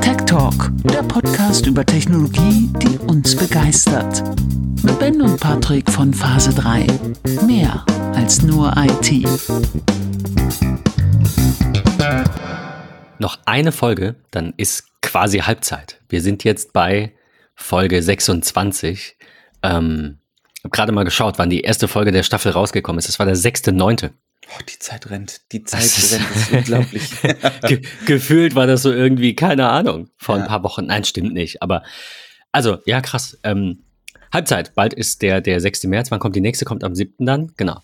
Tech Talk, der Podcast über Technologie, die uns begeistert. Mit Ben und Patrick von Phase 3. Mehr als nur IT. Noch eine Folge, dann ist quasi Halbzeit. Wir sind jetzt bei Folge 26. Ähm, habe gerade mal geschaut, wann die erste Folge der Staffel rausgekommen ist. Das war der 6.9. Oh, die Zeit rennt. Die Zeit das rennt. Ist unglaublich. Ge gefühlt war das so irgendwie, keine Ahnung, vor ja. ein paar Wochen. Nein, stimmt nicht. Aber, also, ja, krass. Ähm, Halbzeit. Bald ist der, der 6. März. Wann kommt die nächste? Kommt am 7. dann. Genau.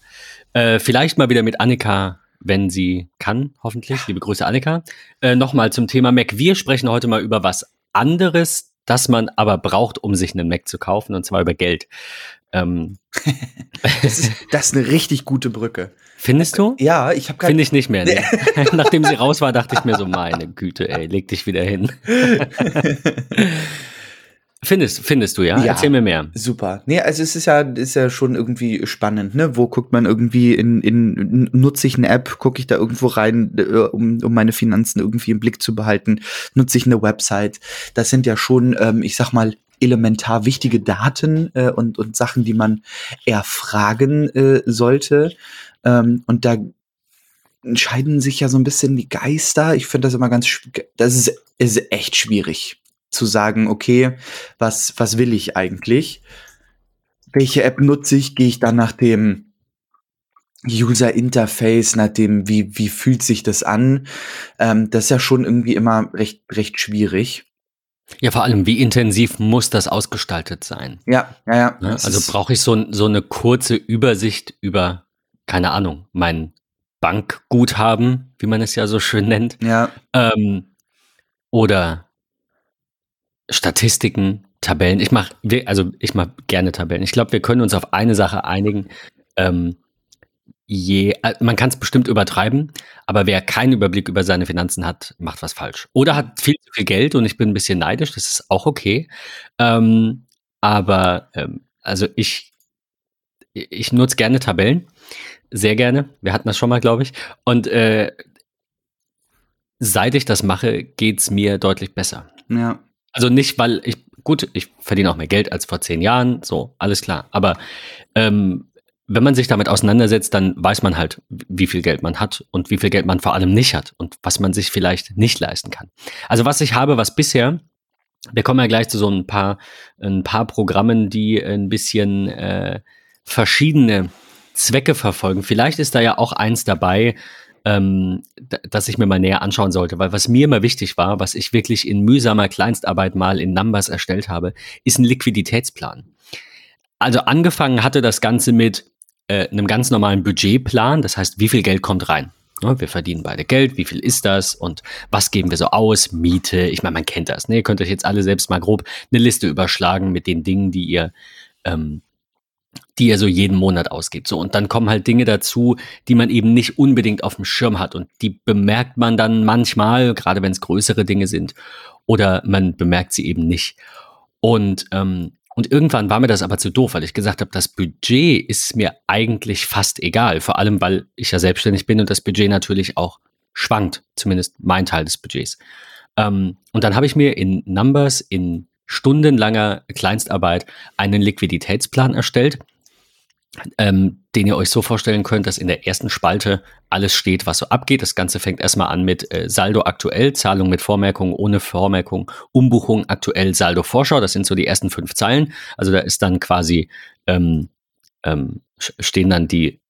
Äh, vielleicht mal wieder mit Annika, wenn sie kann, hoffentlich. Liebe Grüße, Annika. Äh, Nochmal zum Thema Mac. Wir sprechen heute mal über was anderes, das man aber braucht, um sich einen Mac zu kaufen, und zwar über Geld. Ähm, das, ist, das ist eine richtig gute Brücke. Findest du? Ja, ich habe Finde ich nicht mehr. Nee. Nachdem sie raus war, dachte ich mir so, meine Güte, ey, leg dich wieder hin. Findest, findest du, ja? ja? Erzähl mir mehr. Super. Nee, also es ist ja, ist ja schon irgendwie spannend, ne? Wo guckt man irgendwie in, in nutze ich eine App, gucke ich da irgendwo rein, äh, um, um meine Finanzen irgendwie im Blick zu behalten, nutze ich eine Website. Das sind ja schon, ähm, ich sag mal, elementar wichtige Daten äh, und, und Sachen, die man erfragen äh, sollte. Ähm, und da entscheiden sich ja so ein bisschen die Geister. Ich finde das immer ganz, das ist, ist echt schwierig zu sagen, okay, was, was will ich eigentlich? Welche App nutze ich? Gehe ich dann nach dem User Interface, nach dem, wie, wie fühlt sich das an? Ähm, das ist ja schon irgendwie immer recht, recht schwierig. Ja, vor allem, wie intensiv muss das ausgestaltet sein? Ja, ja, ja. Ne? Also brauche ich so, so eine kurze Übersicht über, keine Ahnung, mein Bankguthaben, wie man es ja so schön nennt. Ja. Ähm, oder Statistiken, Tabellen. Ich mache, also ich mache gerne Tabellen. Ich glaube, wir können uns auf eine Sache einigen. Ähm, je, äh, man kann es bestimmt übertreiben, aber wer keinen Überblick über seine Finanzen hat, macht was falsch. Oder hat viel zu viel Geld und ich bin ein bisschen neidisch, das ist auch okay. Ähm, aber ähm, also ich, ich nutze gerne Tabellen, sehr gerne. Wir hatten das schon mal, glaube ich. Und äh, seit ich das mache, geht es mir deutlich besser. Ja. Also nicht, weil ich, gut, ich verdiene auch mehr Geld als vor zehn Jahren, so, alles klar. Aber ähm, wenn man sich damit auseinandersetzt, dann weiß man halt, wie viel Geld man hat und wie viel Geld man vor allem nicht hat und was man sich vielleicht nicht leisten kann. Also was ich habe, was bisher, wir kommen ja gleich zu so ein paar, ein paar Programmen, die ein bisschen äh, verschiedene Zwecke verfolgen. Vielleicht ist da ja auch eins dabei, ähm, das ich mir mal näher anschauen sollte, weil was mir immer wichtig war, was ich wirklich in mühsamer Kleinstarbeit mal in Numbers erstellt habe, ist ein Liquiditätsplan. Also angefangen hatte das Ganze mit, äh, einem ganz normalen Budgetplan. Das heißt, wie viel Geld kommt rein? Ja, wir verdienen beide Geld, wie viel ist das und was geben wir so aus? Miete, ich meine, man kennt das. Ne? Ihr könnt euch jetzt alle selbst mal grob eine Liste überschlagen mit den Dingen, die ihr, ähm, die ihr so jeden Monat ausgibt. So, und dann kommen halt Dinge dazu, die man eben nicht unbedingt auf dem Schirm hat. Und die bemerkt man dann manchmal, gerade wenn es größere Dinge sind, oder man bemerkt sie eben nicht. Und ähm, und irgendwann war mir das aber zu doof, weil ich gesagt habe, das Budget ist mir eigentlich fast egal. Vor allem, weil ich ja selbstständig bin und das Budget natürlich auch schwankt, zumindest mein Teil des Budgets. Ähm, und dann habe ich mir in Numbers in stundenlanger Kleinstarbeit einen Liquiditätsplan erstellt ähm, den ihr euch so vorstellen könnt, dass in der ersten Spalte alles steht, was so abgeht. Das Ganze fängt erstmal an mit äh, Saldo aktuell, Zahlung mit Vormerkung, ohne Vormerkung, Umbuchung aktuell, Saldo Vorschau. Das sind so die ersten fünf Zeilen. Also da ist dann quasi, ähm, ähm, stehen dann die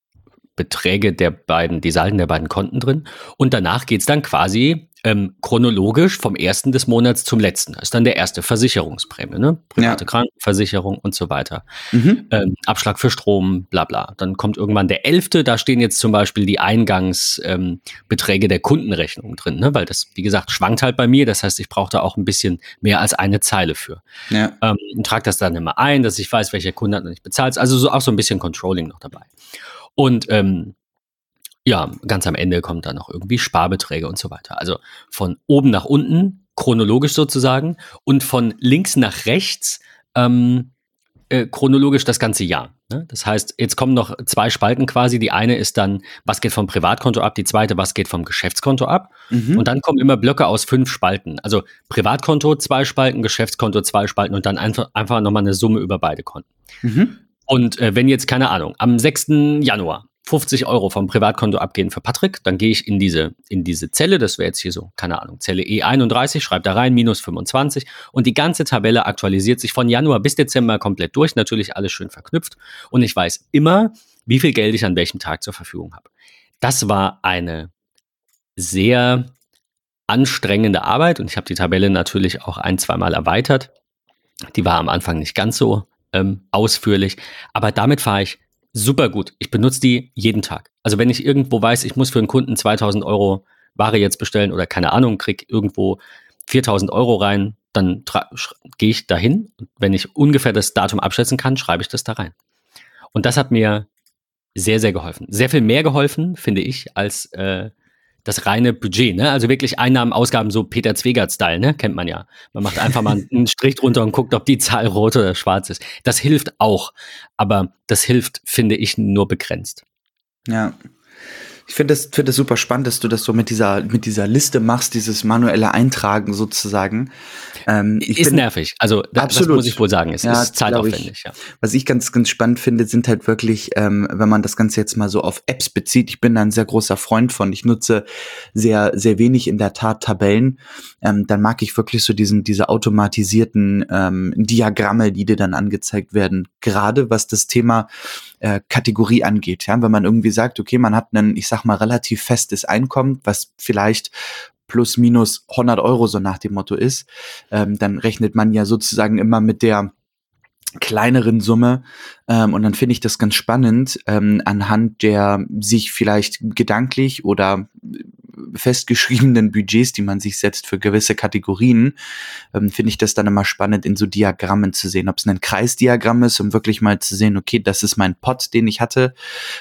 Beträge der beiden, die Salden der beiden Konten drin. Und danach geht's dann quasi ähm, chronologisch vom ersten des Monats zum letzten. Das ist dann der erste Versicherungsprämie, ne? Private ja. Krankenversicherung und so weiter. Mhm. Ähm, Abschlag für Strom, bla bla. Dann kommt irgendwann der elfte, da stehen jetzt zum Beispiel die Eingangsbeträge ähm, der Kundenrechnung drin, ne? Weil das, wie gesagt, schwankt halt bei mir. Das heißt, ich brauche da auch ein bisschen mehr als eine Zeile für. Ja. Ähm, trage das dann immer ein, dass ich weiß, welcher Kunde hat noch nicht bezahlt. Also so, auch so ein bisschen Controlling noch dabei. Und ähm, ja, ganz am Ende kommt dann noch irgendwie Sparbeträge und so weiter. Also von oben nach unten, chronologisch sozusagen, und von links nach rechts ähm, äh, chronologisch das ganze Jahr. Ne? Das heißt, jetzt kommen noch zwei Spalten quasi. Die eine ist dann, was geht vom Privatkonto ab, die zweite, was geht vom Geschäftskonto ab. Mhm. Und dann kommen immer Blöcke aus fünf Spalten. Also Privatkonto zwei Spalten, Geschäftskonto zwei Spalten und dann einfach, einfach nochmal eine Summe über beide Konten. Mhm. Und äh, wenn jetzt, keine Ahnung, am 6. Januar 50 Euro vom Privatkonto abgehen für Patrick, dann gehe ich in diese, in diese Zelle, das wäre jetzt hier so, keine Ahnung, Zelle E31, schreibe da rein, minus 25 und die ganze Tabelle aktualisiert sich von Januar bis Dezember komplett durch, natürlich alles schön verknüpft und ich weiß immer, wie viel Geld ich an welchem Tag zur Verfügung habe. Das war eine sehr anstrengende Arbeit und ich habe die Tabelle natürlich auch ein, zweimal erweitert. Die war am Anfang nicht ganz so ähm, ausführlich, aber damit fahre ich super gut. Ich benutze die jeden Tag. Also wenn ich irgendwo weiß, ich muss für einen Kunden 2000 Euro Ware jetzt bestellen oder keine Ahnung, krieg irgendwo 4000 Euro rein, dann gehe ich dahin. Wenn ich ungefähr das Datum abschätzen kann, schreibe ich das da rein. Und das hat mir sehr, sehr geholfen. Sehr viel mehr geholfen, finde ich, als äh, das reine Budget, ne? Also wirklich Einnahmen, Ausgaben, so Peter Zwegert-Style, ne? Kennt man ja. Man macht einfach mal einen Strich drunter und guckt, ob die Zahl rot oder schwarz ist. Das hilft auch. Aber das hilft, finde ich, nur begrenzt. Ja. Ich finde das, find das super spannend, dass du das so mit dieser, mit dieser Liste machst, dieses manuelle Eintragen sozusagen. Ähm, ist bin, nervig. Also das, absolut. das muss ich wohl sagen. Es ja, ist zeitaufwendig. Ich. Ja. Was ich ganz, ganz spannend finde, sind halt wirklich, ähm, wenn man das Ganze jetzt mal so auf Apps bezieht. Ich bin da ein sehr großer Freund von. Ich nutze sehr, sehr wenig in der Tat Tabellen. Ähm, dann mag ich wirklich so diesen, diese automatisierten ähm, Diagramme, die dir dann angezeigt werden. Gerade was das Thema äh, Kategorie angeht. Ja, wenn man irgendwie sagt, okay, man hat einen, ich sag mal, relativ festes Einkommen, was vielleicht plus minus 100 Euro so nach dem Motto ist, ähm, dann rechnet man ja sozusagen immer mit der kleineren Summe. Ähm, und dann finde ich das ganz spannend, ähm, anhand der sich vielleicht gedanklich oder festgeschriebenen Budgets, die man sich setzt für gewisse Kategorien, ähm, finde ich das dann immer spannend, in so Diagrammen zu sehen. Ob es ein Kreisdiagramm ist, um wirklich mal zu sehen, okay, das ist mein Pot, den ich hatte.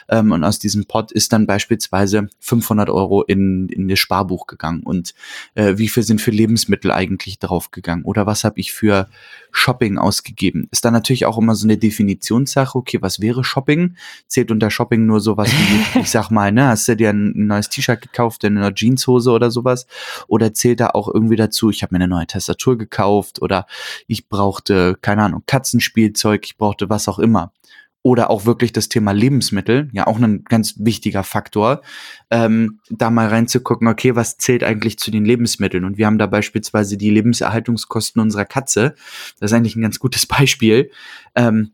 Ähm, und aus diesem Pot ist dann beispielsweise 500 Euro in, in das Sparbuch gegangen. Und äh, wie viel sind für Lebensmittel eigentlich draufgegangen? Oder was habe ich für Shopping ausgegeben? Ist dann natürlich auch immer so eine Definitionssache, okay, was wäre Shopping? Zählt unter Shopping nur sowas wie, ich sag mal, ne, hast du dir ein neues T-Shirt gekauft, eine neue Jeanshose oder sowas? Oder zählt da auch irgendwie dazu, ich habe mir eine neue Tastatur gekauft oder ich brauchte, keine Ahnung, Katzenspielzeug, ich brauchte was auch immer oder auch wirklich das Thema Lebensmittel, ja auch ein ganz wichtiger Faktor, ähm, da mal reinzugucken, okay, was zählt eigentlich zu den Lebensmitteln? Und wir haben da beispielsweise die Lebenserhaltungskosten unserer Katze. Das ist eigentlich ein ganz gutes Beispiel. Ähm,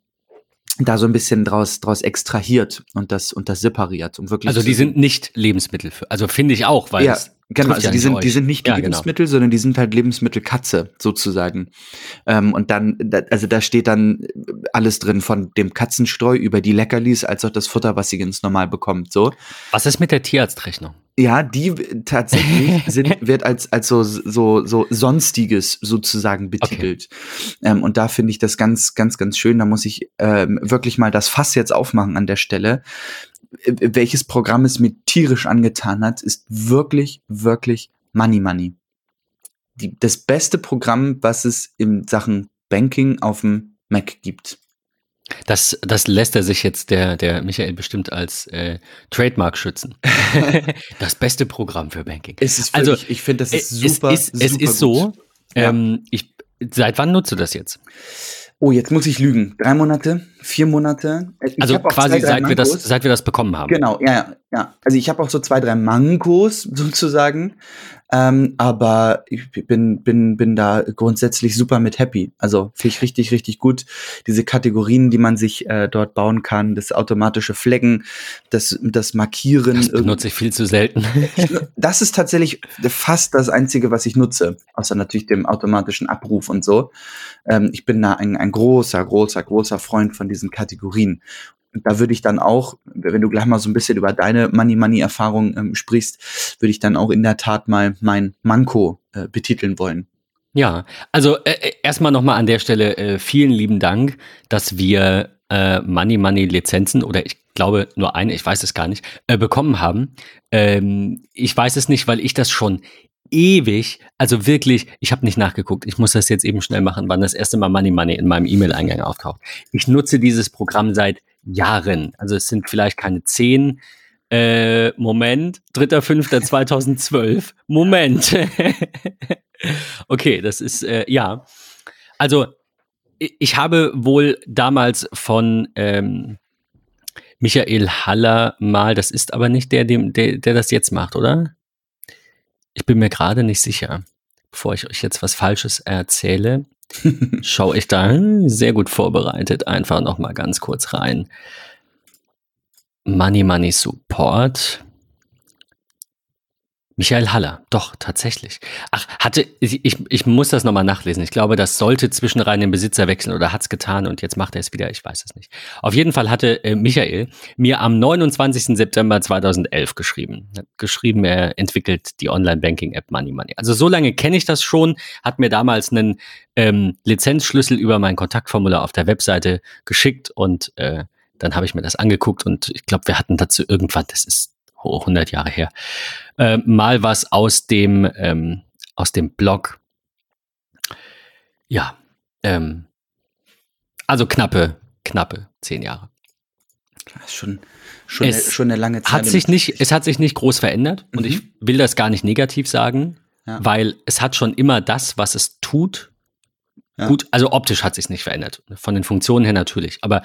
da so ein bisschen draus, draus extrahiert und das, und das separiert. Um wirklich also die sind nicht Lebensmittel, für, also finde ich auch, weil ja, genau, also die sind, die sind nicht ja, genau. Lebensmittel, genau. sondern die sind halt Lebensmittelkatze sozusagen. Ähm, und dann, also da steht dann alles drin von dem Katzenstreu über die Leckerlis als auch das Futter, was sie ganz normal bekommt, so. Was ist mit der Tierarztrechnung? Ja, die tatsächlich sind, wird als, als so, so, so Sonstiges sozusagen betitelt. Okay. Ähm, und da finde ich das ganz, ganz, ganz schön. Da muss ich ähm, wirklich mal das Fass jetzt aufmachen an der Stelle. Welches Programm es mir tierisch angetan hat, ist wirklich, wirklich Money Money. Die, das beste Programm, was es in Sachen Banking auf dem Mac gibt. Das, das lässt er sich jetzt, der, der Michael, bestimmt als äh, Trademark schützen. das beste Programm für Banking. Also, wirklich, also, ich finde, das ist super. Es ist, super es ist so. Ja. Ähm, ich, seit wann nutzt du das jetzt? Oh, jetzt muss ich lügen. Drei Monate, vier Monate. Ich also quasi zwei, seit, wir das, seit wir das bekommen haben. Genau, ja, ja. Also ich habe auch so zwei, drei Mangos sozusagen. Ähm, aber ich bin, bin, bin da grundsätzlich super mit happy. Also finde ich richtig, richtig gut. Diese Kategorien, die man sich äh, dort bauen kann, das automatische Flaggen, das, das Markieren. Das benutze ich viel zu selten. das ist tatsächlich fast das Einzige, was ich nutze. Außer natürlich dem automatischen Abruf und so. Ähm, ich bin da ein, ein großer, großer, großer Freund von diesen Kategorien da würde ich dann auch, wenn du gleich mal so ein bisschen über deine Money-Money-Erfahrung ähm, sprichst, würde ich dann auch in der Tat mal mein Manko äh, betiteln wollen. Ja, also äh, äh erstmal nochmal an der Stelle äh, vielen lieben Dank, dass wir äh, Money Money Lizenzen oder ich glaube nur eine, ich weiß es gar nicht, äh, bekommen haben. Ähm, ich weiß es nicht, weil ich das schon ewig, also wirklich, ich habe nicht nachgeguckt, ich muss das jetzt eben schnell machen, wann das erste Mal Money Money in meinem E-Mail-Eingang auftaucht. Ich nutze dieses Programm seit Jahren. Also es sind vielleicht keine zehn. Äh, Moment, 3.5.2012. Moment. okay, das ist, äh, ja. Also, ich habe wohl damals von ähm, Michael Haller mal, das ist aber nicht der, dem, der, der das jetzt macht, oder? Ich bin mir gerade nicht sicher. Bevor ich euch jetzt was Falsches erzähle, schaue ich da sehr gut vorbereitet einfach noch mal ganz kurz rein. Money Money Support. Michael Haller, doch, tatsächlich. Ach, hatte, ich, ich muss das nochmal nachlesen. Ich glaube, das sollte zwischenrein den Besitzer wechseln oder hat's getan und jetzt macht er es wieder, ich weiß es nicht. Auf jeden Fall hatte äh, Michael mir am 29. September 2011 geschrieben. Geschrieben, er entwickelt die Online-Banking-App Money Money. Also so lange kenne ich das schon, hat mir damals einen ähm, Lizenzschlüssel über mein Kontaktformular auf der Webseite geschickt und äh, dann habe ich mir das angeguckt und ich glaube, wir hatten dazu irgendwann, das ist 100 Jahre her, äh, mal was aus dem, ähm, aus dem Blog. Ja, ähm, also knappe, knappe zehn Jahre. Das ist schon, schon, es eine, schon eine lange Zeit. Hat sich nicht, es hat sich nicht groß verändert mhm. und ich mhm. will das gar nicht negativ sagen, ja. weil es hat schon immer das, was es tut. Ja. Gut, also optisch hat sich nicht verändert. Von den Funktionen her natürlich. Aber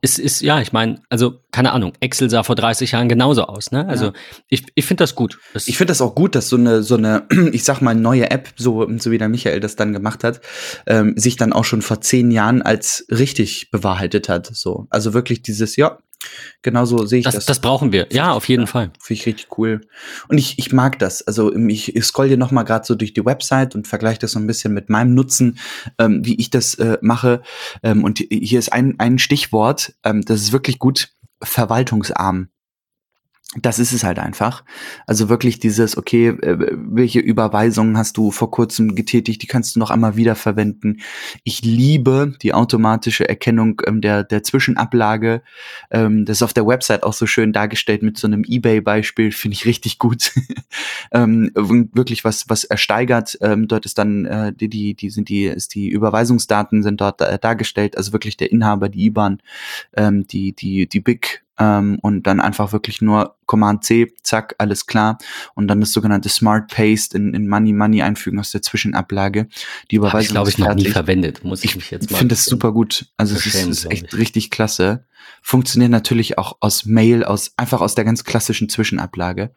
es ist, ja, ich meine, also, keine Ahnung, Excel sah vor 30 Jahren genauso aus, ne? Also, ja. ich, ich finde das gut. Das ich finde das auch gut, dass so eine, so eine, ich sag mal, neue App, so, so wie der Michael das dann gemacht hat, ähm, sich dann auch schon vor zehn Jahren als richtig bewahrheitet hat, so. Also wirklich dieses, ja, Genauso sehe ich das, das. Das brauchen wir. Ja, auf jeden ja, Fall. Finde ich richtig cool. Und ich, ich mag das. Also ich, ich scroll hier noch mal gerade so durch die Website und vergleiche das so ein bisschen mit meinem Nutzen, ähm, wie ich das äh, mache. Ähm, und hier ist ein, ein Stichwort, ähm, das ist wirklich gut, verwaltungsarm das ist es halt einfach. Also wirklich dieses, okay, äh, welche Überweisungen hast du vor kurzem getätigt, die kannst du noch einmal wiederverwenden. Ich liebe die automatische Erkennung ähm, der, der Zwischenablage. Ähm, das ist auf der Website auch so schön dargestellt mit so einem Ebay-Beispiel, finde ich richtig gut. ähm, wirklich was, was ersteigert. Dort ist dann, äh, die, die, die sind die, ist die Überweisungsdaten sind dort äh, dargestellt, also wirklich der Inhaber, die IBAN, die, die, die Big ähm, und dann einfach wirklich nur Command C, zack, alles klar. Und dann das sogenannte Smart Paste in, in Money Money einfügen aus der Zwischenablage. Die Überweisung ich glaube ich noch nie verwendet, muss ich, mich jetzt mal. Ich finde das super gut. Also es ist, ist echt richtig klasse. Funktioniert natürlich auch aus Mail, aus einfach aus der ganz klassischen Zwischenablage.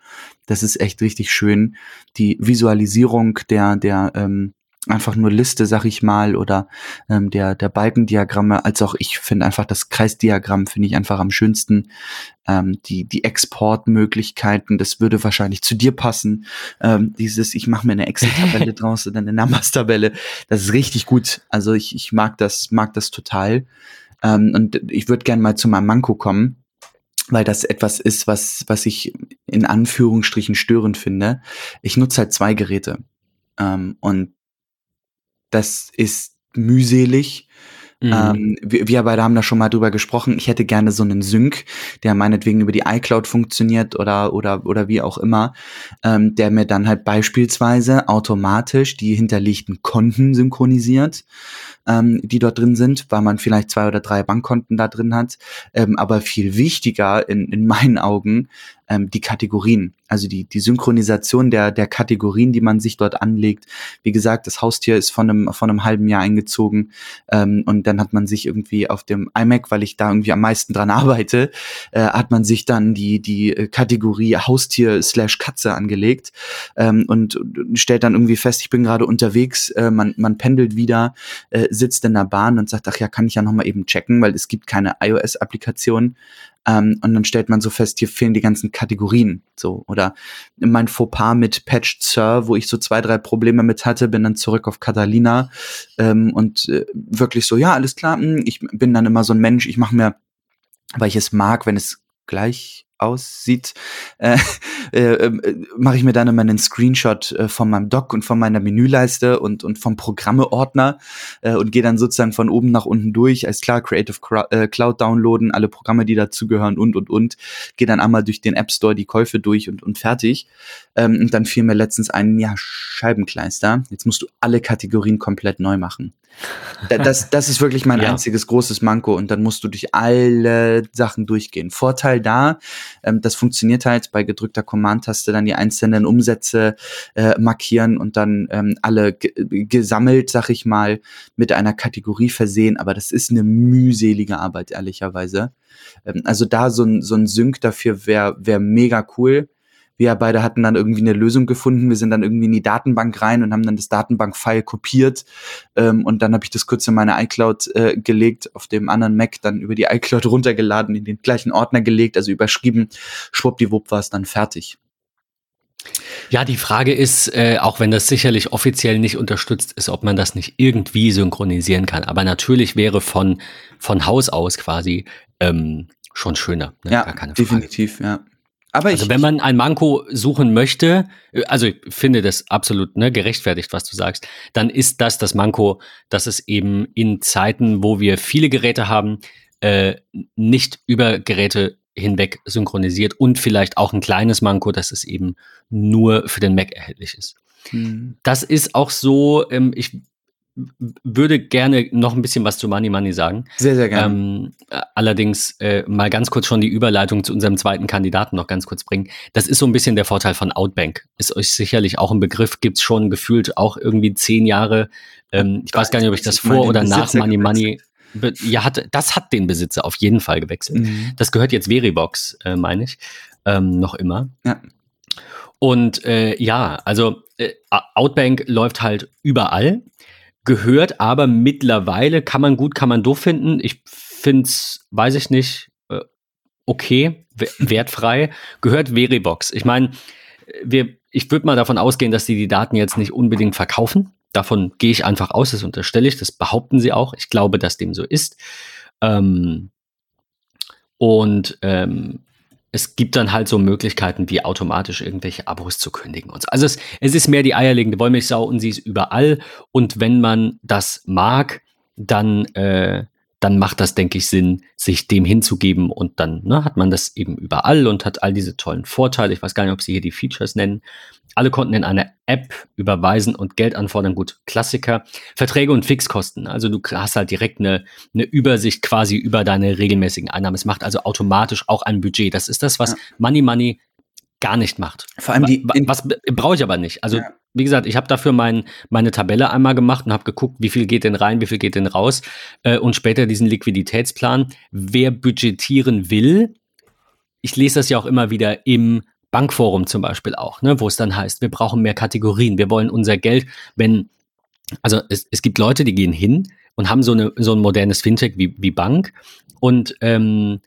Das ist echt richtig schön. Die Visualisierung der der ähm, einfach nur Liste, sag ich mal, oder ähm, der, der Balkendiagramme, als auch ich finde einfach das Kreisdiagramm finde ich einfach am schönsten. Ähm, die, die Exportmöglichkeiten, das würde wahrscheinlich zu dir passen. Ähm, dieses, ich mache mir eine Excel-Tabelle draus oder eine Numbers-Tabelle, das ist richtig gut. Also ich, ich mag das, mag das total. Ähm, und ich würde gerne mal zu meinem Manko kommen weil das etwas ist, was, was ich in Anführungsstrichen störend finde. Ich nutze halt zwei Geräte. Ähm, und das ist mühselig. Mhm. Ähm, wir, wir beide haben da schon mal drüber gesprochen. Ich hätte gerne so einen Sync, der meinetwegen über die iCloud funktioniert oder oder oder wie auch immer, ähm, der mir dann halt beispielsweise automatisch die hinterlegten Konten synchronisiert ähm, die dort drin sind, weil man vielleicht zwei oder drei Bankkonten da drin hat. Ähm, aber viel wichtiger in, in meinen Augen ähm, die Kategorien, also die, die Synchronisation der, der Kategorien, die man sich dort anlegt. Wie gesagt, das Haustier ist von einem, von einem halben Jahr eingezogen ähm, und dann hat man sich irgendwie auf dem iMac, weil ich da irgendwie am meisten dran arbeite, äh, hat man sich dann die, die Kategorie Haustier slash Katze angelegt ähm, und stellt dann irgendwie fest, ich bin gerade unterwegs, äh, man, man pendelt wieder, äh, sitzt in der Bahn und sagt, ach ja, kann ich ja noch mal eben checken, weil es gibt keine iOS-Applikation. Ähm, und dann stellt man so fest, hier fehlen die ganzen Kategorien. So, oder mein Fauxpas mit Patched Sir, wo ich so zwei, drei Probleme mit hatte, bin dann zurück auf Catalina ähm, und äh, wirklich so, ja, alles klar, hm, ich bin dann immer so ein Mensch, ich mache mir, weil ich es mag, wenn es gleich aussieht, äh, äh, äh, mache ich mir dann immer einen Screenshot äh, von meinem Doc und von meiner Menüleiste und, und vom Programmeordner äh, und gehe dann sozusagen von oben nach unten durch. Als klar, Creative äh, Cloud downloaden, alle Programme, die dazugehören und, und, und. Gehe dann einmal durch den App Store die Käufe durch und, und fertig. Ähm, und dann fiel mir letztens ein, ja, Scheibenkleister. Jetzt musst du alle Kategorien komplett neu machen. Das, das ist wirklich mein ja. einziges großes Manko und dann musst du durch alle Sachen durchgehen. Vorteil da, ähm, das funktioniert halt bei gedrückter Command-Taste dann die einzelnen Umsätze äh, markieren und dann ähm, alle gesammelt, sag ich mal, mit einer Kategorie versehen, aber das ist eine mühselige Arbeit, ehrlicherweise. Ähm, also da so ein, so ein Sync dafür wäre wär mega cool wir beide hatten dann irgendwie eine Lösung gefunden. Wir sind dann irgendwie in die Datenbank rein und haben dann das Datenbank-File kopiert. Ähm, und dann habe ich das kurz in meine iCloud äh, gelegt, auf dem anderen Mac dann über die iCloud runtergeladen, in den gleichen Ordner gelegt, also überschrieben. Schwuppdiwupp war es dann fertig. Ja, die Frage ist, äh, auch wenn das sicherlich offiziell nicht unterstützt ist, ob man das nicht irgendwie synchronisieren kann. Aber natürlich wäre von, von Haus aus quasi ähm, schon schöner. Ne? Ja, definitiv, ja. Aber also wenn man ein Manko suchen möchte, äh, also ich finde das absolut ne, gerechtfertigt, was du sagst, dann ist das das Manko, dass es eben in Zeiten, wo wir viele Geräte haben, äh, nicht über Geräte hinweg synchronisiert und vielleicht auch ein kleines Manko, dass es eben nur für den Mac erhältlich ist. Hm. Das ist auch so, ähm, ich würde gerne noch ein bisschen was zu Money Money sagen. Sehr, sehr gerne. Ähm, allerdings äh, mal ganz kurz schon die Überleitung zu unserem zweiten Kandidaten noch ganz kurz bringen. Das ist so ein bisschen der Vorteil von Outbank. Ist euch sicherlich auch ein Begriff, gibt es schon gefühlt auch irgendwie zehn Jahre. Ähm, ich weiß gar nicht, ob ich das vor oder nach Money Money. Ja, hat, das hat den Besitzer auf jeden Fall gewechselt. Mhm. Das gehört jetzt Veribox, äh, meine ich, ähm, noch immer. Ja. Und äh, ja, also äh, Outbank läuft halt überall gehört, aber mittlerweile kann man gut, kann man doof finden. Ich finde es, weiß ich nicht, äh, okay, wertfrei, gehört Veribox. Ich meine, wir, ich würde mal davon ausgehen, dass sie die Daten jetzt nicht unbedingt verkaufen. Davon gehe ich einfach aus, das unterstelle ich, das behaupten sie auch. Ich glaube, dass dem so ist. Ähm, und ähm, es gibt dann halt so Möglichkeiten, wie automatisch irgendwelche Abos zu kündigen und so. Also es, es ist mehr die eierlegende Wollmilchsau und sie ist überall. Und wenn man das mag, dann, äh, dann macht das, denke ich, Sinn, sich dem hinzugeben und dann ne, hat man das eben überall und hat all diese tollen Vorteile. Ich weiß gar nicht, ob sie hier die Features nennen. Alle konnten in eine App überweisen und Geld anfordern. Gut, Klassiker. Verträge und Fixkosten. Also du hast halt direkt eine, eine Übersicht quasi über deine regelmäßigen Einnahmen. Es macht also automatisch auch ein Budget. Das ist das, was ja. Money Money gar nicht macht. Vor allem die. Was, was brauche ich aber nicht. Also, ja. wie gesagt, ich habe dafür mein, meine Tabelle einmal gemacht und habe geguckt, wie viel geht denn rein, wie viel geht denn raus. Äh, und später diesen Liquiditätsplan. Wer budgetieren will, ich lese das ja auch immer wieder im Bankforum zum Beispiel auch, ne, wo es dann heißt, wir brauchen mehr Kategorien, wir wollen unser Geld, wenn, also es, es gibt Leute, die gehen hin und haben so, eine, so ein modernes Fintech wie, wie Bank und ähm,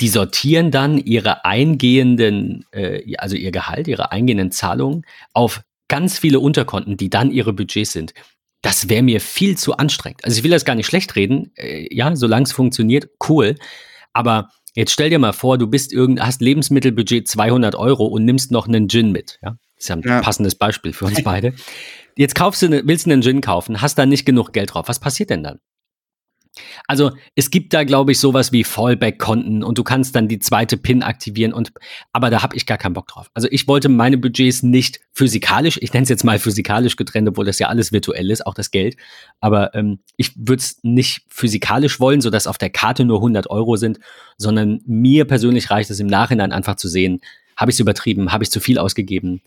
die sortieren dann ihre eingehenden, äh, also ihr Gehalt, ihre eingehenden Zahlungen auf ganz viele Unterkonten, die dann ihre Budgets sind. Das wäre mir viel zu anstrengend. Also ich will das gar nicht schlecht reden, äh, ja, solange es funktioniert, cool. Aber Jetzt stell dir mal vor, du bist irgend, hast Lebensmittelbudget 200 Euro und nimmst noch einen Gin mit. Ja, das ist ja ein ja. passendes Beispiel für uns beide. Jetzt kaufst du, ne, willst du einen Gin kaufen, hast da nicht genug Geld drauf. Was passiert denn dann? Also es gibt da, glaube ich, sowas wie Fallback-Konten und du kannst dann die zweite PIN aktivieren und aber da habe ich gar keinen Bock drauf. Also ich wollte meine Budgets nicht physikalisch, ich nenne es jetzt mal physikalisch getrennt, obwohl das ja alles virtuell ist, auch das Geld. Aber ähm, ich würde es nicht physikalisch wollen, sodass auf der Karte nur 100 Euro sind, sondern mir persönlich reicht es im Nachhinein einfach zu sehen, habe ich es übertrieben, habe ich zu viel ausgegeben,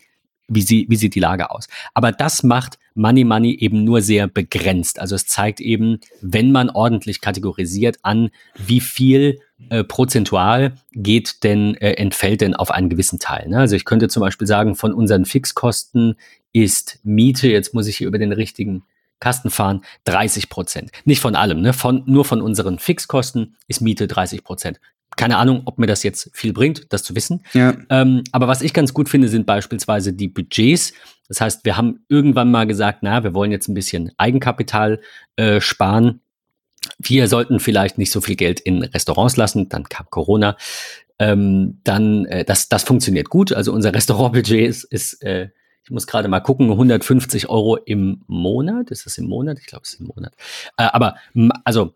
wie, sie, wie sieht die Lage aus. Aber das macht Money Money eben nur sehr begrenzt. Also es zeigt eben, wenn man ordentlich kategorisiert an, wie viel äh, prozentual geht denn, äh, entfällt denn auf einen gewissen Teil. Ne? Also ich könnte zum Beispiel sagen, von unseren Fixkosten ist Miete, jetzt muss ich hier über den richtigen Kasten fahren, 30 Prozent. Nicht von allem, ne? von, nur von unseren Fixkosten ist Miete 30 Prozent keine Ahnung, ob mir das jetzt viel bringt, das zu wissen. Ja. Ähm, aber was ich ganz gut finde, sind beispielsweise die Budgets. Das heißt, wir haben irgendwann mal gesagt, na, wir wollen jetzt ein bisschen Eigenkapital äh, sparen. Wir sollten vielleicht nicht so viel Geld in Restaurants lassen. Dann kam Corona. ähm, dann äh, das, das funktioniert gut. Also unser Restaurantbudget ist, ist äh, ich muss gerade mal gucken, 150 Euro im Monat. Ist das im Monat? Ich glaube, es ist im Monat. Äh, aber also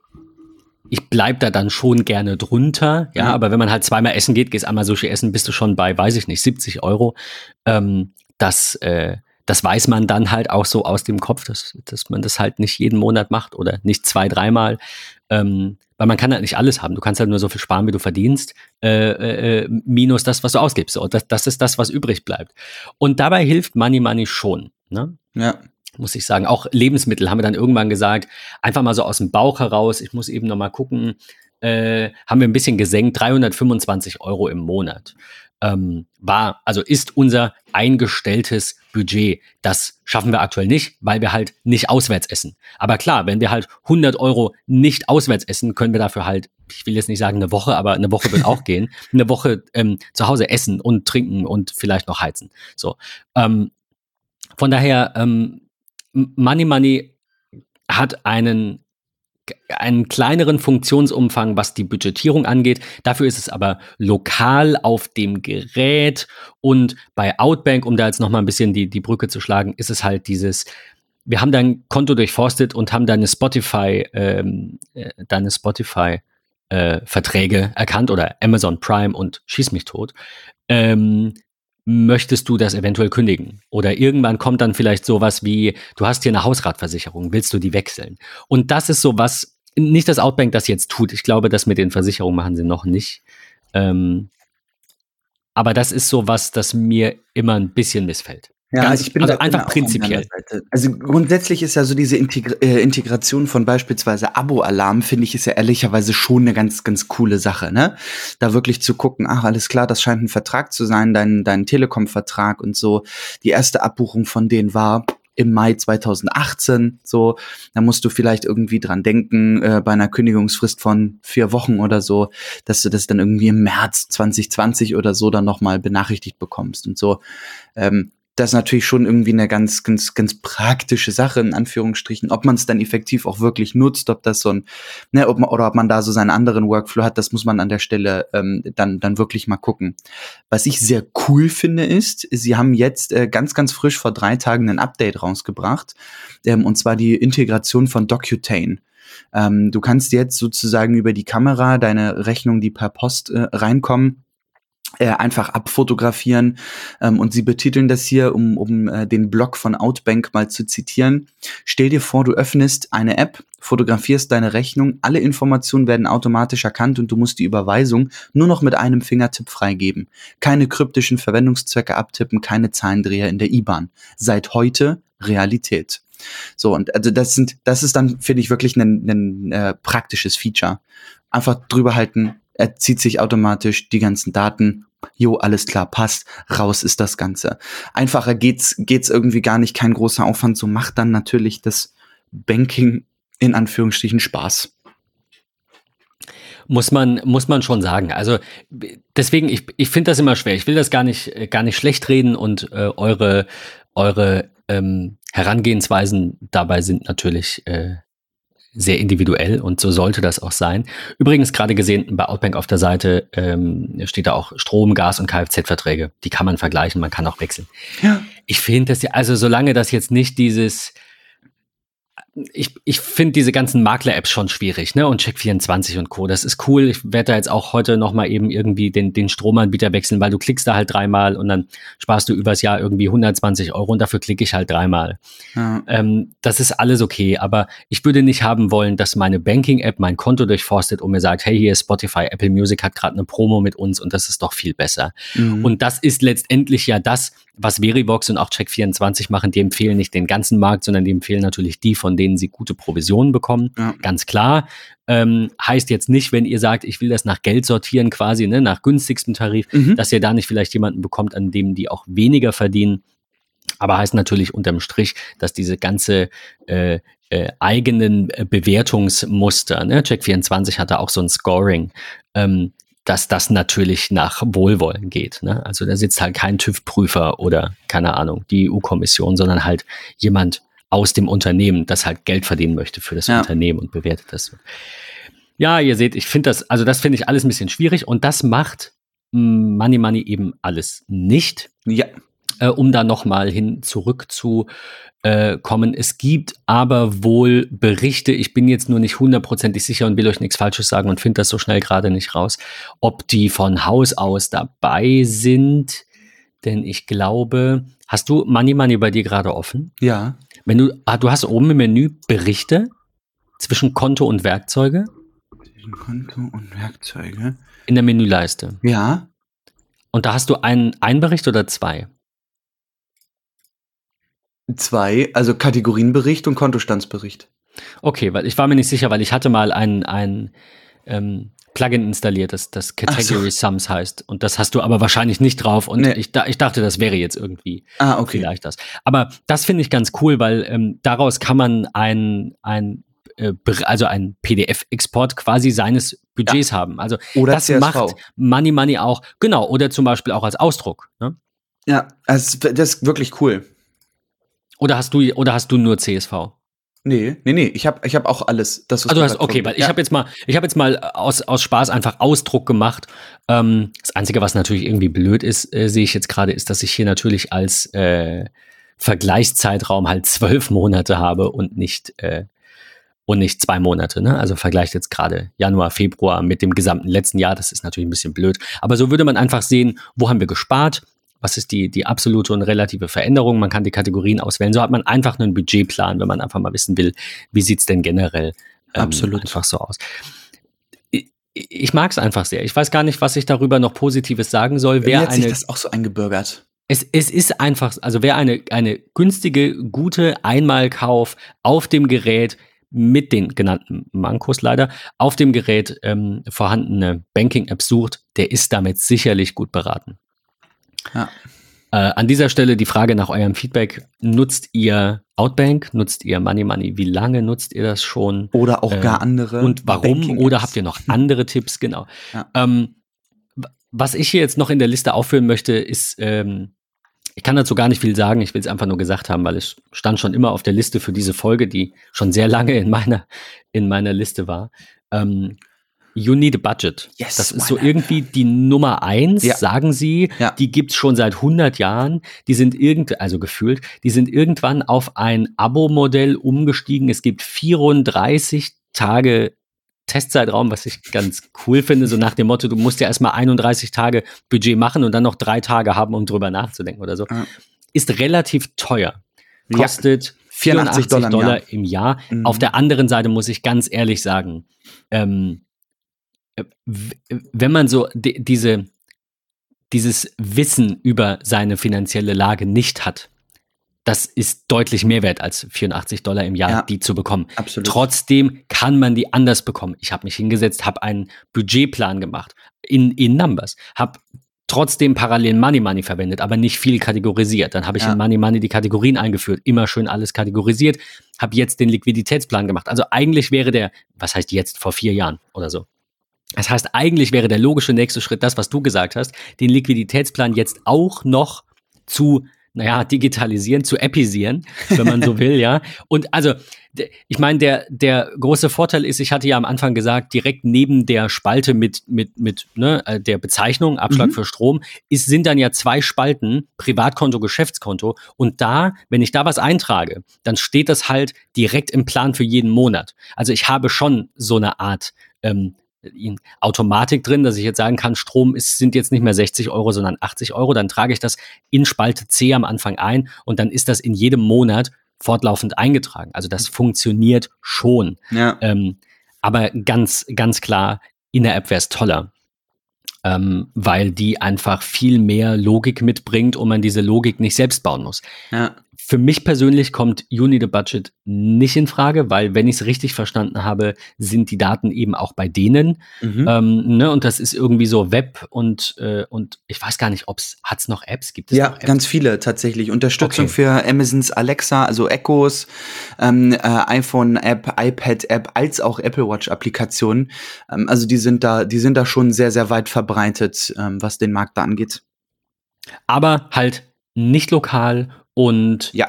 ich bleib da dann schon gerne drunter, ja, mhm. aber wenn man halt zweimal essen geht, gehst einmal Sushi essen, bist du schon bei, weiß ich nicht, 70 Euro. Ähm, das, äh, das weiß man dann halt auch so aus dem Kopf, dass, dass man das halt nicht jeden Monat macht oder nicht zwei, dreimal. Ähm, weil man kann halt nicht alles haben. Du kannst halt nur so viel sparen, wie du verdienst, äh, äh, minus das, was du ausgibst. Und das, das ist das, was übrig bleibt. Und dabei hilft Money Money schon. Ne? Ja. Muss ich sagen. Auch Lebensmittel haben wir dann irgendwann gesagt, einfach mal so aus dem Bauch heraus. Ich muss eben noch mal gucken. Äh, haben wir ein bisschen gesenkt, 325 Euro im Monat ähm, war, also ist unser eingestelltes Budget. Das schaffen wir aktuell nicht, weil wir halt nicht auswärts essen. Aber klar, wenn wir halt 100 Euro nicht auswärts essen, können wir dafür halt, ich will jetzt nicht sagen eine Woche, aber eine Woche wird auch gehen, eine Woche ähm, zu Hause essen und trinken und vielleicht noch heizen. So. Ähm, von daher, ähm, Money Money hat einen einen kleineren Funktionsumfang, was die Budgetierung angeht. Dafür ist es aber lokal auf dem Gerät und bei Outbank, um da jetzt noch mal ein bisschen die, die Brücke zu schlagen, ist es halt dieses, wir haben dein Konto durchforstet und haben deine Spotify, ähm, äh, deine Spotify äh, Verträge erkannt oder Amazon Prime und schieß mich tot. Ähm, möchtest du das eventuell kündigen? Oder irgendwann kommt dann vielleicht sowas wie, du hast hier eine Hausratversicherung, willst du die wechseln? Und das ist sowas, nicht das Outbank das jetzt tut. Ich glaube, das mit den Versicherungen machen sie noch nicht. Ähm, aber das ist sowas, das mir immer ein bisschen missfällt. Ja, Ganz, ich bin also einfach prinzipiell. Also grundsätzlich ist ja so diese Integra äh, Integration von beispielsweise Abo-Alarm, finde ich, ist ja ehrlicherweise schon eine ganz, ganz coole Sache, ne? Da wirklich zu gucken, ach, alles klar, das scheint ein Vertrag zu sein, dein, dein Telekom-Vertrag und so. Die erste Abbuchung von denen war im Mai 2018, so, da musst du vielleicht irgendwie dran denken, äh, bei einer Kündigungsfrist von vier Wochen oder so, dass du das dann irgendwie im März 2020 oder so dann nochmal benachrichtigt bekommst und so. Ähm, das ist natürlich schon irgendwie eine ganz, ganz, ganz praktische Sache, in Anführungsstrichen. Ob man es dann effektiv auch wirklich nutzt, ob das so ein, ne, ob man, oder ob man da so seinen anderen Workflow hat, das muss man an der Stelle ähm, dann, dann wirklich mal gucken. Was ich sehr cool finde, ist, sie haben jetzt äh, ganz, ganz frisch vor drei Tagen ein Update rausgebracht, ähm, und zwar die Integration von Docutane. Ähm, du kannst jetzt sozusagen über die Kamera deine Rechnung, die per Post äh, reinkommen, äh, einfach abfotografieren. Ähm, und sie betiteln das hier, um, um äh, den Blog von Outbank mal zu zitieren. Stell dir vor, du öffnest eine App, fotografierst deine Rechnung, alle Informationen werden automatisch erkannt und du musst die Überweisung nur noch mit einem Fingertipp freigeben. Keine kryptischen Verwendungszwecke abtippen, keine Zahlendreher in der IBAN. Seit heute Realität. So, und also das sind, das ist dann, finde ich, wirklich ein, ein äh, praktisches Feature. Einfach drüber halten, er zieht sich automatisch die ganzen Daten. Jo, alles klar, passt. Raus ist das Ganze. Einfacher geht's, geht's irgendwie gar nicht, kein großer Aufwand. So macht dann natürlich das Banking in Anführungsstrichen Spaß. Muss man, muss man schon sagen. Also deswegen, ich, ich finde das immer schwer. Ich will das gar nicht, gar nicht schlecht reden und äh, eure, eure ähm, Herangehensweisen dabei sind natürlich äh, sehr individuell und so sollte das auch sein. Übrigens, gerade gesehen, bei Outbank auf der Seite ähm, steht da auch Strom, Gas und Kfz-Verträge. Die kann man vergleichen, man kann auch wechseln. Ja. Ich finde das ja, also solange das jetzt nicht dieses ich, ich finde diese ganzen Makler-Apps schon schwierig, ne? Und Check24 und Co. Das ist cool. Ich werde da jetzt auch heute nochmal eben irgendwie den, den Stromanbieter wechseln, weil du klickst da halt dreimal und dann sparst du übers Jahr irgendwie 120 Euro und dafür klicke ich halt dreimal. Ja. Ähm, das ist alles okay, aber ich würde nicht haben wollen, dass meine Banking-App mein Konto durchforstet und mir sagt, hey, hier ist Spotify, Apple Music hat gerade eine Promo mit uns und das ist doch viel besser. Mhm. Und das ist letztendlich ja das, was Verivox und auch Check24 machen, die empfehlen nicht den ganzen Markt, sondern die empfehlen natürlich die, von denen sie gute Provisionen bekommen. Ja. Ganz klar. Ähm, heißt jetzt nicht, wenn ihr sagt, ich will das nach Geld sortieren, quasi, ne, nach günstigstem Tarif, mhm. dass ihr da nicht vielleicht jemanden bekommt, an dem die auch weniger verdienen. Aber heißt natürlich unterm Strich, dass diese ganze äh, äh, eigenen äh, Bewertungsmuster, ne? Check24 hatte auch so ein Scoring, ähm, dass das natürlich nach Wohlwollen geht. Ne? Also da sitzt halt kein TÜV-Prüfer oder keine Ahnung, die EU-Kommission, sondern halt jemand aus dem Unternehmen, das halt Geld verdienen möchte für das ja. Unternehmen und bewertet das. Ja, ihr seht, ich finde das, also das finde ich alles ein bisschen schwierig und das macht Money Money eben alles nicht. Ja. Äh, um da nochmal hin zurückzukommen. Es gibt aber wohl Berichte, ich bin jetzt nur nicht hundertprozentig sicher und will euch nichts Falsches sagen und finde das so schnell gerade nicht raus, ob die von Haus aus dabei sind. Denn ich glaube, hast du Money Money bei dir gerade offen? Ja. Wenn du, ah, du hast oben im Menü Berichte zwischen Konto und Werkzeuge Konto und Werkzeuge. in der Menüleiste. Ja. Und da hast du einen, einen Bericht oder zwei? Zwei, also Kategorienbericht und Kontostandsbericht. Okay, weil ich war mir nicht sicher, weil ich hatte mal ein, ein ähm, Plugin installiert, das, das Category Sums heißt. Und das hast du aber wahrscheinlich nicht drauf. Und Nee. ich, da, ich dachte, das wäre jetzt irgendwie Ah, okay. vielleicht das. Aber das finde ich ganz cool, weil ähm, daraus kann man ein, ein äh, also ein PDF-Export quasi seines Budgets haben. Also Oder das CSV. macht Money Money auch, genau, oder zum Beispiel auch als Ausdruck. Ne? Ja, also das ist wirklich cool. Oder hast du oder hast du nur CSV? Nee, nee, nee, ich habe ich hab auch alles. Das, was Also du hast, okay, weil vorge- ich habe jetzt mal, ich habe jetzt mal aus, aus Spaß einfach Ausdruck gemacht. Ähm, das Einzige, was natürlich irgendwie blöd ist, äh, sehe ich jetzt gerade, ist, dass ich hier natürlich als äh, Vergleichszeitraum halt zwölf Monate habe und nicht äh, und nicht zwei Monate. Ne? Also vergleicht jetzt gerade Januar, Februar mit dem gesamten letzten Jahr. Das ist natürlich ein bisschen blöd. Aber so würde man einfach sehen, wo haben wir gespart? Was ist die, die absolute und relative Veränderung? Man kann die Kategorien auswählen. So hat man einfach einen Budgetplan, wenn man einfach mal wissen will, wie sieht's denn generell ähm, Absolut. einfach so aus. Ich, ich mag es einfach sehr. Ich weiß gar nicht, was ich darüber noch Positives sagen soll. Mir Wer hat sich eine, das auch so eingebürgert. es, es ist einfach, also wer eine, eine günstige, gute Einmalkauf auf dem Gerät mit den genannten Mankos leider auf dem Gerät ähm, vorhandene Banking-App sucht, der ist damit sicherlich gut beraten. Ja. Äh, an dieser Stelle die Frage nach eurem Feedback. Nutzt ihr Outbank? Nutzt ihr Money Money? Wie lange nutzt ihr das schon? Oder auch Äh, gar andere. Und warum? Oder habt ihr noch andere Tipps? Genau. Ja. Ähm, was ich hier jetzt noch in der Liste aufführen möchte, ist, ähm, ich kann dazu gar nicht viel sagen, ich will es einfach nur gesagt haben, weil es stand schon immer auf der Liste für diese Folge, die schon sehr lange in meiner, in meiner Liste war. Ähm, You need a budget. Yes, das ist so irgendwie die Nummer eins, Ja. sagen sie. Ja. Die gibt's schon seit 100 Jahren. Die sind irgend, also gefühlt, die sind irgendwann auf ein Abo-Modell umgestiegen. Es gibt 34 Tage Testzeitraum, was ich ganz cool finde, so nach dem Motto, du musst ja erstmal 31 Tage Budget machen und dann noch drei Tage haben, um drüber nachzudenken oder so. Ja. Ist relativ teuer. Kostet 84 Dollar im Jahr. im Jahr. Mhm. Auf der anderen Seite muss ich ganz ehrlich sagen, ähm, äh, wenn man so di- diese, dieses Wissen über seine finanzielle Lage nicht hat, das ist deutlich mehr wert als 84 Dollar im Jahr, Ja. die zu bekommen. Absolut. Trotzdem kann man die anders bekommen. Ich habe mich hingesetzt, habe einen Budgetplan gemacht in, in Numbers, habe trotzdem parallel Money Money verwendet, aber nicht viel kategorisiert. Dann habe ich Ja. in Money Money die Kategorien eingeführt, immer schön alles kategorisiert, habe jetzt den Liquiditätsplan gemacht. Also eigentlich wäre der, was heißt jetzt, vor vier Jahren oder so. Das heißt, eigentlich wäre der logische nächste Schritt das, was du gesagt hast, den Liquiditätsplan jetzt auch noch zu, naja, digitalisieren, zu episieren, wenn man so will, ja. Und also, ich meine, der, der große Vorteil ist, ich hatte ja am Anfang gesagt, direkt neben der Spalte mit, mit, mit ne, äh, der Bezeichnung, Abschlag Mhm. für Strom, ist, sind dann ja zwei Spalten, Privatkonto, Geschäftskonto. Und da, wenn ich da was eintrage, dann steht das halt direkt im Plan für jeden Monat. Also ich habe schon so eine Art ähm, Automatik drin, dass ich jetzt sagen kann, Strom ist, sind jetzt nicht mehr 60 Euro, sondern 80 Euro. Dann trage ich das in Spalte C am Anfang ein und dann ist das in jedem Monat fortlaufend eingetragen. Also das funktioniert schon. Ja. Ähm, aber ganz, ganz klar, in der App wäre es toller. Ähm, weil die einfach viel mehr Logik mitbringt und man diese Logik nicht selbst bauen muss. ja. Für mich persönlich kommt You Need a Budget nicht in Frage, weil, wenn ich es richtig verstanden habe, sind die Daten eben auch bei denen. Mhm. Ähm, ne? Und das ist irgendwie so Web und, äh, und ich weiß gar nicht, ob es, hat es noch Apps? Gibt es Ja, Apps? ganz viele tatsächlich. Unterstützung Okay. für Amazons Alexa, also Echos, ähm, äh, iPhone-App, iPad-App, als auch Apple Watch-Applikationen. Ähm, also die sind da, die sind da schon sehr, sehr weit verbreitet, ähm, was den Markt da angeht. Aber halt nicht lokal und Ja.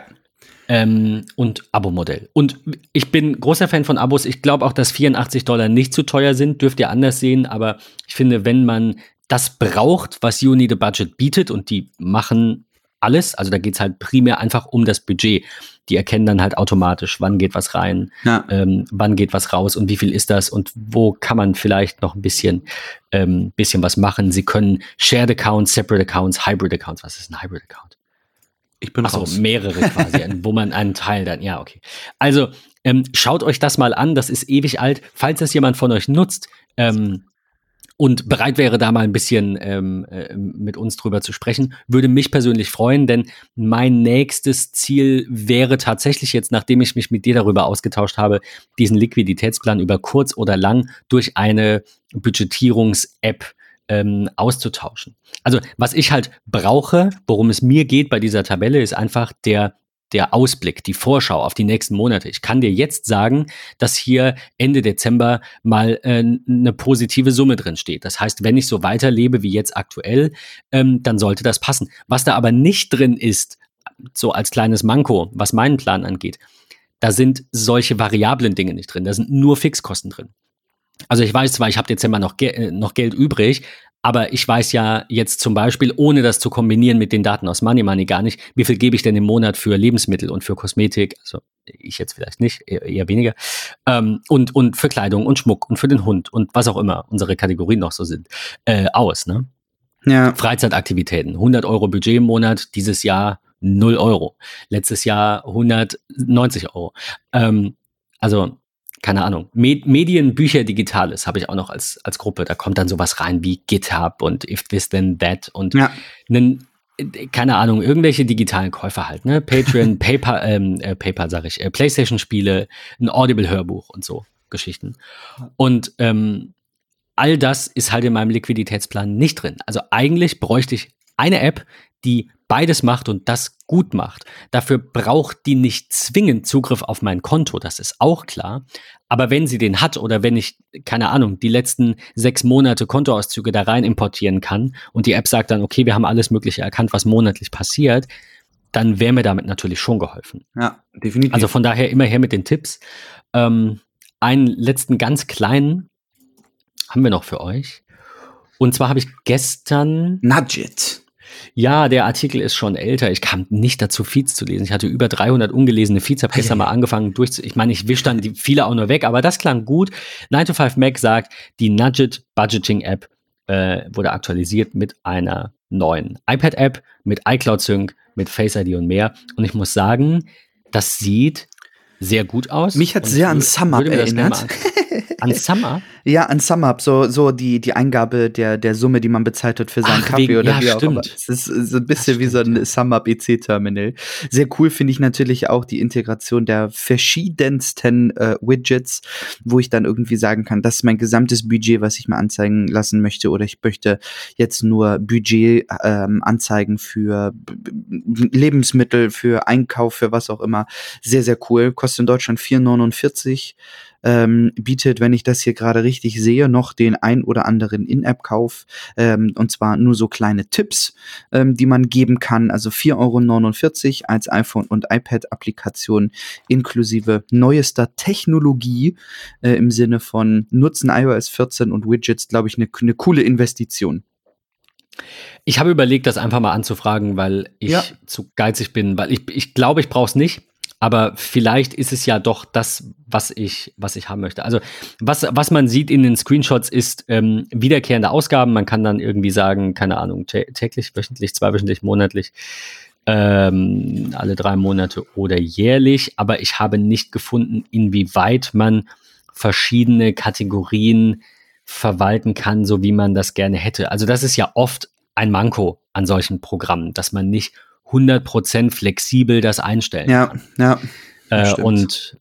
ähm, und Abo-Modell. Und ich bin großer Fan von Abos. Ich glaube auch, dass 84 Dollar nicht zu teuer sind. Dürft ihr anders sehen. Aber ich finde, wenn man das braucht, was You Need a Budget bietet und die machen alles. Also da geht es halt primär einfach um das Budget. Die erkennen dann halt automatisch, wann geht was rein, ja. ähm, wann geht was raus und wie viel ist das und wo kann man vielleicht noch ein bisschen, ähm, bisschen was machen. Sie können Shared Accounts, Separate Accounts, Hybrid Accounts. Was ist ein Hybrid Account? Ich bin Achso, mehrere quasi, wo man einen Teil dann, ja, okay. Also ähm, schaut euch das mal an, das ist ewig alt. Falls das jemand von euch nutzt, ähm, und bereit wäre, da mal ein bisschen ähm, äh, mit uns drüber zu sprechen, würde mich persönlich freuen, denn mein nächstes Ziel wäre tatsächlich jetzt, nachdem ich mich mit dir darüber ausgetauscht habe, diesen Liquiditätsplan über kurz oder lang durch eine Budgetierungs-App ähm, auszutauschen. Also was ich halt brauche, worum es mir geht bei dieser Tabelle, ist einfach der der Ausblick, die Vorschau auf die nächsten Monate. Ich kann dir jetzt sagen, dass hier Ende Dezember mal äh, eine positive Summe drin steht. Das heißt, wenn ich so weiterlebe wie jetzt aktuell, ähm, dann sollte das passen. Was da aber nicht drin ist, so als kleines Manko, was meinen Plan angeht, da sind solche variablen Dinge nicht drin. Da sind nur Fixkosten drin. Also ich weiß zwar, ich habe Dezember noch, Ge äh, noch Geld übrig, aber ich weiß ja jetzt zum Beispiel, ohne das zu kombinieren mit den Daten aus Money Money gar nicht, wie viel gebe ich denn im Monat für Lebensmittel und für Kosmetik, also ich jetzt vielleicht nicht, eher, eher weniger, ähm, und, und für Kleidung und Schmuck und für den Hund und was auch immer unsere Kategorien noch so sind, äh, aus. Ne? Ja. Freizeitaktivitäten, 100 Euro Budget im Monat, dieses Jahr 0 Euro. Letztes Jahr 190 Euro. Ähm, also keine Ahnung, Med Medien, Bücher, Digitales habe ich auch noch als, als Gruppe. Da kommt dann sowas rein wie GitHub und If This Then That und ja. einen, keine Ahnung, irgendwelche digitalen Käufer halt, ne? Patreon, Paper, ähm, äh, Paper sage ich, äh, Playstation-Spiele, ein Audible-Hörbuch und so Geschichten. Und ähm, all das ist halt in meinem Liquiditätsplan nicht drin. Also eigentlich bräuchte ich eine App, die beides macht und das gut macht. Dafür braucht die nicht zwingend Zugriff auf mein Konto, das ist auch klar. Aber wenn sie den hat oder wenn ich, keine Ahnung, die letzten sechs Monate Kontoauszüge da rein importieren kann und die App sagt dann, okay, wir haben alles Mögliche erkannt, was monatlich passiert, dann wäre mir damit natürlich schon geholfen. Ja, definitiv. Also von daher immer her mit den Tipps. Ähm, einen letzten ganz kleinen haben wir noch für euch. Und zwar habe ich gestern. Nudget. Ja, der Artikel ist schon älter. Ich kam nicht dazu, Feeds zu lesen. Ich hatte über 300 ungelesene Feeds, habe gestern mal angefangen durchzu... Ich meine, ich wische dann die, viele auch nur weg, aber das klang gut. 9 to 5 Mac sagt, die Nudget Budgeting App äh, wurde aktualisiert mit einer neuen iPad-App, mit iCloud Sync, mit Face ID und mehr. Und ich muss sagen, das sieht sehr gut aus. Mich hat sehr an SumUp erinnert. An SumUp? Ja, an SumUp, so, so die, die Eingabe der, der Summe, die man bezahlt hat für seinen Ach, Kaffee wegen, oder ja, wie auch immer. Es ist so ein bisschen wie so ein SumUp EC-Terminal. Sehr cool finde ich natürlich auch die Integration der verschiedensten äh, Widgets, wo ich dann irgendwie sagen kann, das ist mein gesamtes Budget, was ich mir anzeigen lassen möchte oder ich möchte jetzt nur Budget ähm, anzeigen für Lebensmittel, für Einkauf, für was auch immer. Sehr, sehr cool. Kostet in Deutschland 4,49 ähm, bietet, wenn ich das hier gerade richtig sehe, noch den ein oder anderen In-App-Kauf ähm, und zwar nur so kleine Tipps, ähm, die man geben kann. Also 4,49 Euro als iPhone und iPad-Applikation inklusive neuester Technologie äh, im Sinne von Nutzen iOS 14 und Widgets, glaube ich, eine ne coole Investition. Ich habe überlegt, das einfach mal anzufragen, weil ich ja. zu geizig bin, weil ich, ich glaube, ich brauche es nicht. Aber vielleicht ist es ja doch das, was ich, was ich haben möchte. Also, was, was man sieht in den Screenshots ist ähm, wiederkehrende Ausgaben. Man kann dann irgendwie sagen, keine Ahnung, täglich, wöchentlich, zweiwöchentlich, monatlich, ähm, alle drei Monate oder jährlich. Aber ich habe nicht gefunden, inwieweit man verschiedene Kategorien verwalten kann, so wie man das gerne hätte. Also, das ist ja oft ein Manko an solchen Programmen, dass man nicht 100% flexibel das einstellen ja, kann. Ja, äh, und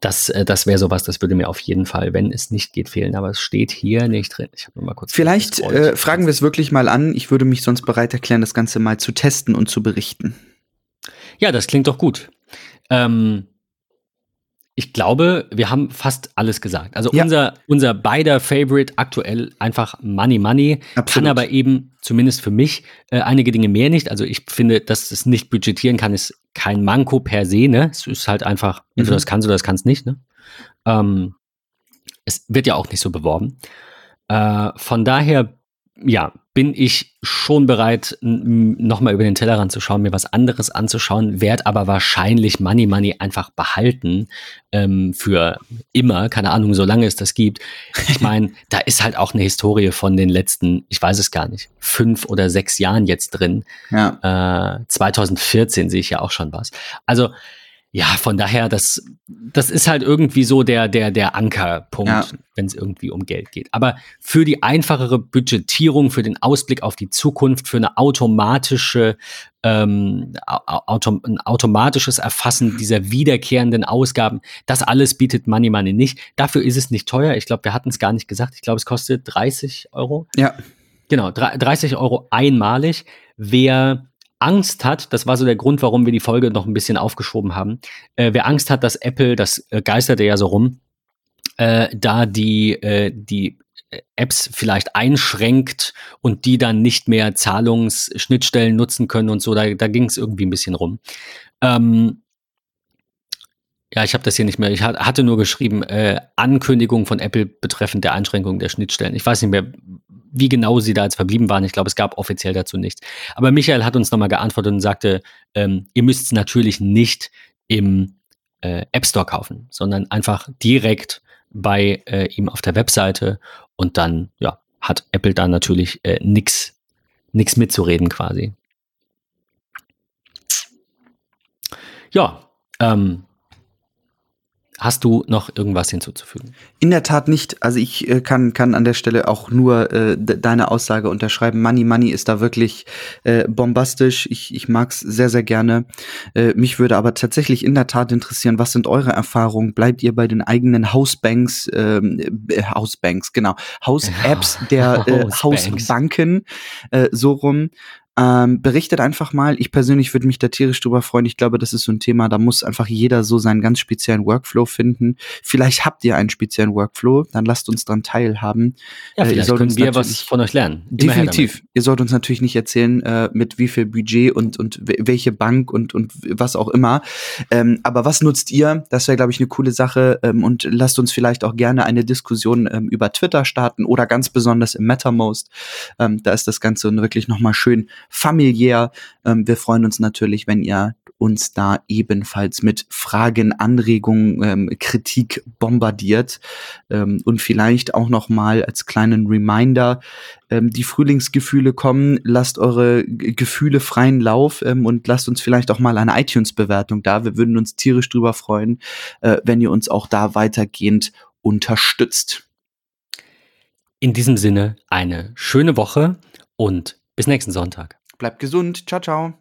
das, äh, das wäre sowas, das würde mir auf jeden Fall, wenn es nicht geht, fehlen. Aber es steht hier nicht drin. Ich habe nur mal kurz. Vielleicht äh, fragen wir es wirklich mal an. Ich würde mich sonst bereit erklären, das Ganze mal zu testen und zu berichten. Ja, das klingt doch gut. Ähm, ich glaube, wir haben fast alles gesagt. Also ja. unser, unser beider Favorite aktuell einfach Money Money, Absolut. kann aber eben, zumindest für mich, äh, einige Dinge mehr nicht. Also ich finde, dass es nicht budgetieren kann, ist kein Manko per se, ne? Es ist halt einfach, mhm. entweder das kannst oder das kannst nicht, ne? Ähm, es wird ja auch nicht so beworben. Äh, von daher ja, bin ich schon bereit, nochmal über den Tellerrand zu schauen, mir was anderes anzuschauen, werde aber wahrscheinlich Money Money einfach behalten ähm, für immer, keine Ahnung, solange es das gibt. Ich meine, da ist halt auch eine Historie von den letzten, ich weiß es gar nicht, fünf oder sechs Jahren jetzt drin. Ja. Äh, 2014 sehe ich ja auch schon was. Also ja, von daher, das, das ist halt irgendwie so der, der, der Ankerpunkt, ja. wenn es irgendwie um Geld geht. Aber für die einfachere Budgetierung, für den Ausblick auf die Zukunft, für eine automatische, ähm, autom ein automatisches Erfassen dieser wiederkehrenden Ausgaben, das alles bietet Money Money nicht. Dafür ist es nicht teuer. Ich glaube, wir hatten es gar nicht gesagt. Ich glaube, es kostet 30 Euro. Ja. Genau, 30 Euro einmalig. Wer Angst hat, das war so der Grund, warum wir die Folge noch ein bisschen aufgeschoben haben, äh, wer Angst hat, dass Apple, das äh, geisterte ja so rum, äh, da die, äh, die Apps vielleicht einschränkt und die dann nicht mehr Zahlungsschnittstellen nutzen können und so, da, da ging es irgendwie ein bisschen rum. Ähm, ja, ich habe das hier nicht mehr. Ich hatte nur geschrieben, äh, Ankündigung von Apple betreffend der Einschränkung der Schnittstellen. Ich weiß nicht mehr, wie genau sie da jetzt verblieben waren. Ich glaube, es gab offiziell dazu nichts. Aber Michael hat uns nochmal geantwortet und sagte, ähm, ihr müsst es natürlich nicht im äh, App Store kaufen, sondern einfach direkt bei äh, ihm auf der Webseite und dann ja, hat Apple da natürlich äh, nichts mitzureden quasi. Ja, ähm, Hast du noch irgendwas hinzuzufügen? In der Tat nicht. Also ich äh, kann, kann an der Stelle auch nur äh, deine Aussage unterschreiben. Money Money ist da wirklich äh, bombastisch. Ich, ich mag es sehr, sehr gerne. Äh, mich würde aber tatsächlich in der Tat interessieren, was sind eure Erfahrungen? Bleibt ihr bei den eigenen Hausbanks, ähm, äh, Hausbanks, genau, Haus-Apps der äh, Hausbanken so rum? Ähm, berichtet einfach mal. Ich persönlich würde mich da tierisch drüber freuen. Ich glaube, das ist so ein Thema, da muss einfach jeder so seinen ganz speziellen Workflow finden. Vielleicht habt ihr einen speziellen Workflow, dann lasst uns dran teilhaben. Ja, äh, vielleicht äh, können wir was von euch lernen. Definitiv. Ihr sollt uns natürlich nicht erzählen, äh, mit wie viel Budget und, und welche Bank und, und was auch immer. Ähm, aber was nutzt ihr? Das wäre, glaube ich, eine coole Sache. Ähm, und lasst uns vielleicht auch gerne eine Diskussion ähm, über Twitter starten oder ganz besonders im MetaMost. Ähm, da ist das Ganze wirklich nochmal schön familiär. Ähm, wir freuen uns natürlich, wenn ihr uns da ebenfalls mit Fragen, Anregungen, ähm, Kritik bombardiert ähm, und vielleicht auch noch mal als kleinen Reminder ähm, die Frühlingsgefühle kommen, lasst eure G Gefühle freien Lauf ähm, und lasst uns vielleicht auch mal eine iTunes-Bewertung da. Wir würden uns tierisch drüber freuen, äh, wenn ihr uns auch da weitergehend unterstützt. In diesem Sinne eine schöne Woche und bis nächsten Sonntag. Bleibt gesund. Ciao, ciao.